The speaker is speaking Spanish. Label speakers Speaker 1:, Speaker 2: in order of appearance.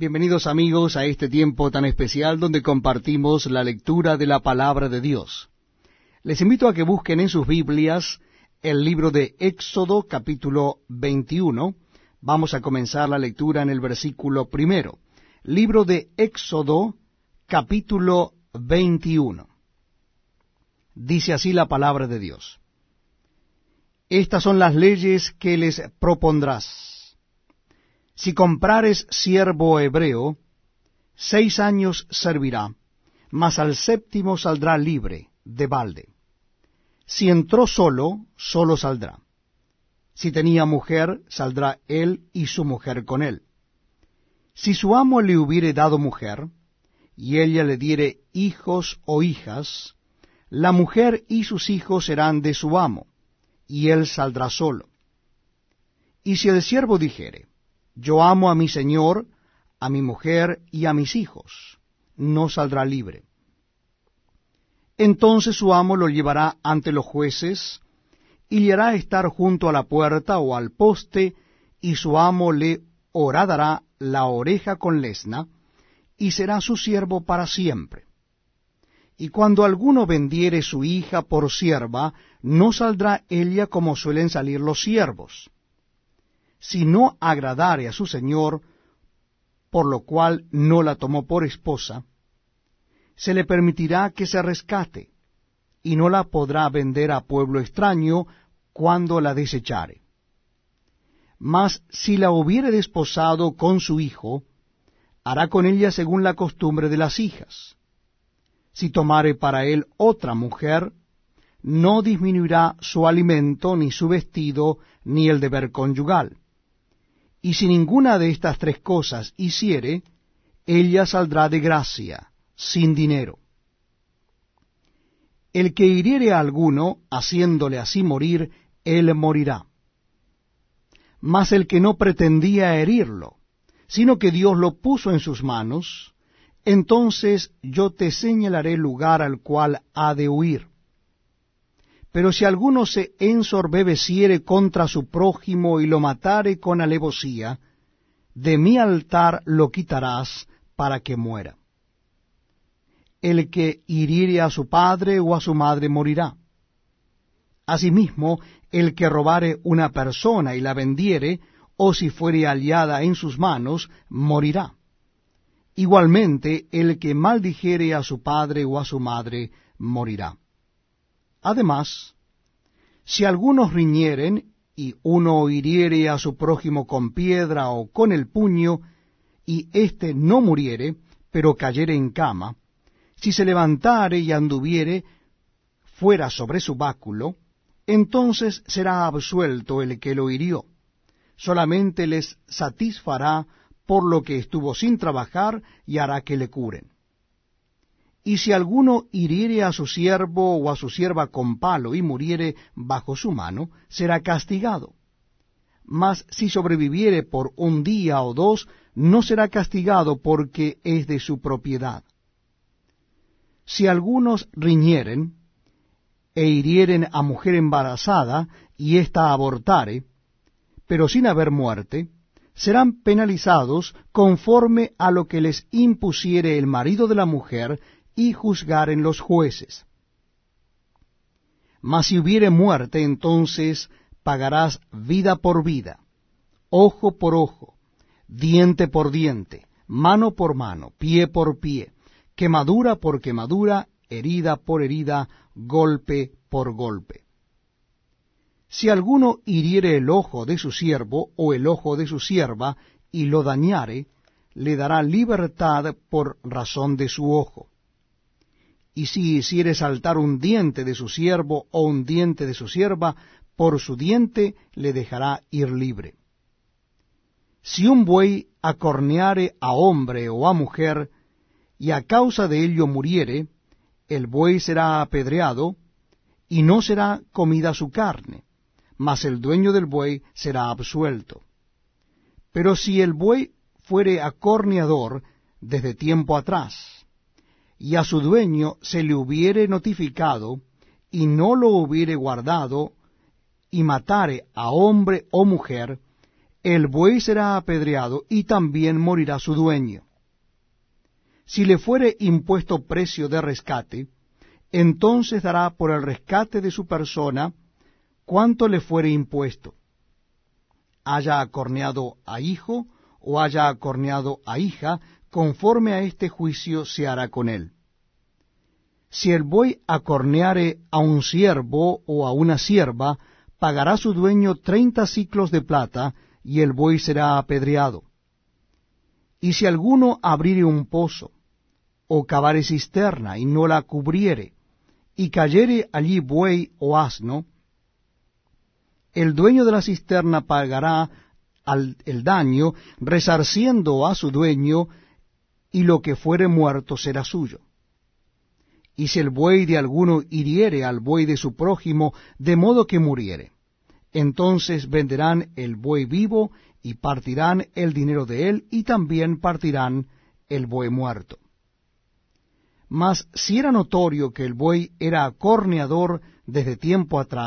Speaker 1: Bienvenidos amigos a este tiempo tan especial donde compartimos la lectura de la palabra de Dios. Les invito a que busquen en sus Biblias el libro de Éxodo capítulo 21. Vamos a comenzar la lectura en el versículo primero. Libro de Éxodo capítulo 21. Dice así la palabra de Dios. Estas son las leyes que les propondrás si comprares siervo hebreo, seis años servirá, mas al séptimo saldrá libre, de balde. Si entró solo, solo saldrá. Si tenía mujer, saldrá él y su mujer con él. Si su amo le hubiere dado mujer, y ella le diere hijos o hijas, la mujer y sus hijos serán de su amo, y él saldrá solo. Y si el siervo dijere, yo amo a mi Señor, a mi mujer y a mis hijos, no saldrá libre. Entonces su amo lo llevará ante los jueces, y le hará estar junto a la puerta o al poste, y su amo le horadará la oreja con lesna, y será su siervo para siempre. Y cuando alguno vendiere su hija por sierva, no saldrá ella como suelen salir los siervos si no agradare a su señor, por lo cual no la tomó por esposa, se le permitirá que se rescate, y no la podrá vender a pueblo extraño cuando la desechare. Mas si la hubiere desposado con su hijo, hará con ella según la costumbre de las hijas. Si tomare para él otra mujer, no disminuirá su alimento, ni su vestido, ni el deber conyugal y si ninguna de estas tres cosas hiciere, ella saldrá de gracia, sin dinero. El que hiriere a alguno, haciéndole así morir, él morirá. Mas el que no pretendía herirlo, sino que Dios lo puso en sus manos, entonces yo te señalaré lugar al cual ha de huir. Pero si alguno se ensorbebeciere contra su prójimo y lo matare con alevosía, de mi altar lo quitarás para que muera. El que hiriere a su padre o a su madre morirá. Asimismo, el que robare una persona y la vendiere, o si fuere aliada en sus manos, morirá. Igualmente, el que maldijere a su padre o a su madre, morirá. Además, si algunos riñeren y uno hiriere a su prójimo con piedra o con el puño, y éste no muriere, pero cayere en cama, si se levantare y anduviere fuera sobre su báculo, entonces será absuelto el que lo hirió. Solamente les satisfará por lo que estuvo sin trabajar y hará que le curen. Y si alguno hiriere a su siervo o a su sierva con palo y muriere bajo su mano, será castigado. Mas si sobreviviere por un día o dos, no será castigado porque es de su propiedad. Si algunos riñeren e hirieren a mujer embarazada y ésta abortare, pero sin haber muerte, serán penalizados conforme a lo que les impusiere el marido de la mujer y juzgaren los jueces. Mas si hubiere muerte, entonces pagarás vida por vida, ojo por ojo, diente por diente, mano por mano, pie por pie, quemadura por quemadura, herida por herida, golpe por golpe. Si alguno hiriere el ojo de su siervo o el ojo de su sierva y lo dañare, le dará libertad por razón de su ojo y si hiciere saltar un diente de su siervo o un diente de su sierva, por su diente le dejará ir libre. Si un buey acorneare a hombre o a mujer, y a causa de ello muriere, el buey será apedreado, y no será comida su carne, mas el dueño del buey será absuelto. Pero si el buey fuere acorneador desde tiempo atrás, y a su dueño se le hubiere notificado, y no lo hubiere guardado, y matare a hombre o mujer, el buey será apedreado y también morirá su dueño. Si le fuere impuesto precio de rescate, entonces dará por el rescate de su persona cuanto le fuere impuesto, haya acorneado a hijo o haya acorneado a hija, conforme a este juicio se hará con él. Si el buey acorneare a un siervo o a una sierva, pagará su dueño treinta ciclos de plata, y el buey será apedreado. Y si alguno abriere un pozo, o cavare cisterna, y no la cubriere, y cayere allí buey o asno, el dueño de la cisterna pagará al, el daño, resarciendo a su dueño, y lo que fuere muerto será suyo. Y si el buey de alguno hiriere al buey de su prójimo, de modo que muriere, entonces venderán el buey vivo y partirán el dinero de él y también partirán el buey muerto. Mas si era notorio que el buey era acorneador desde tiempo atrás,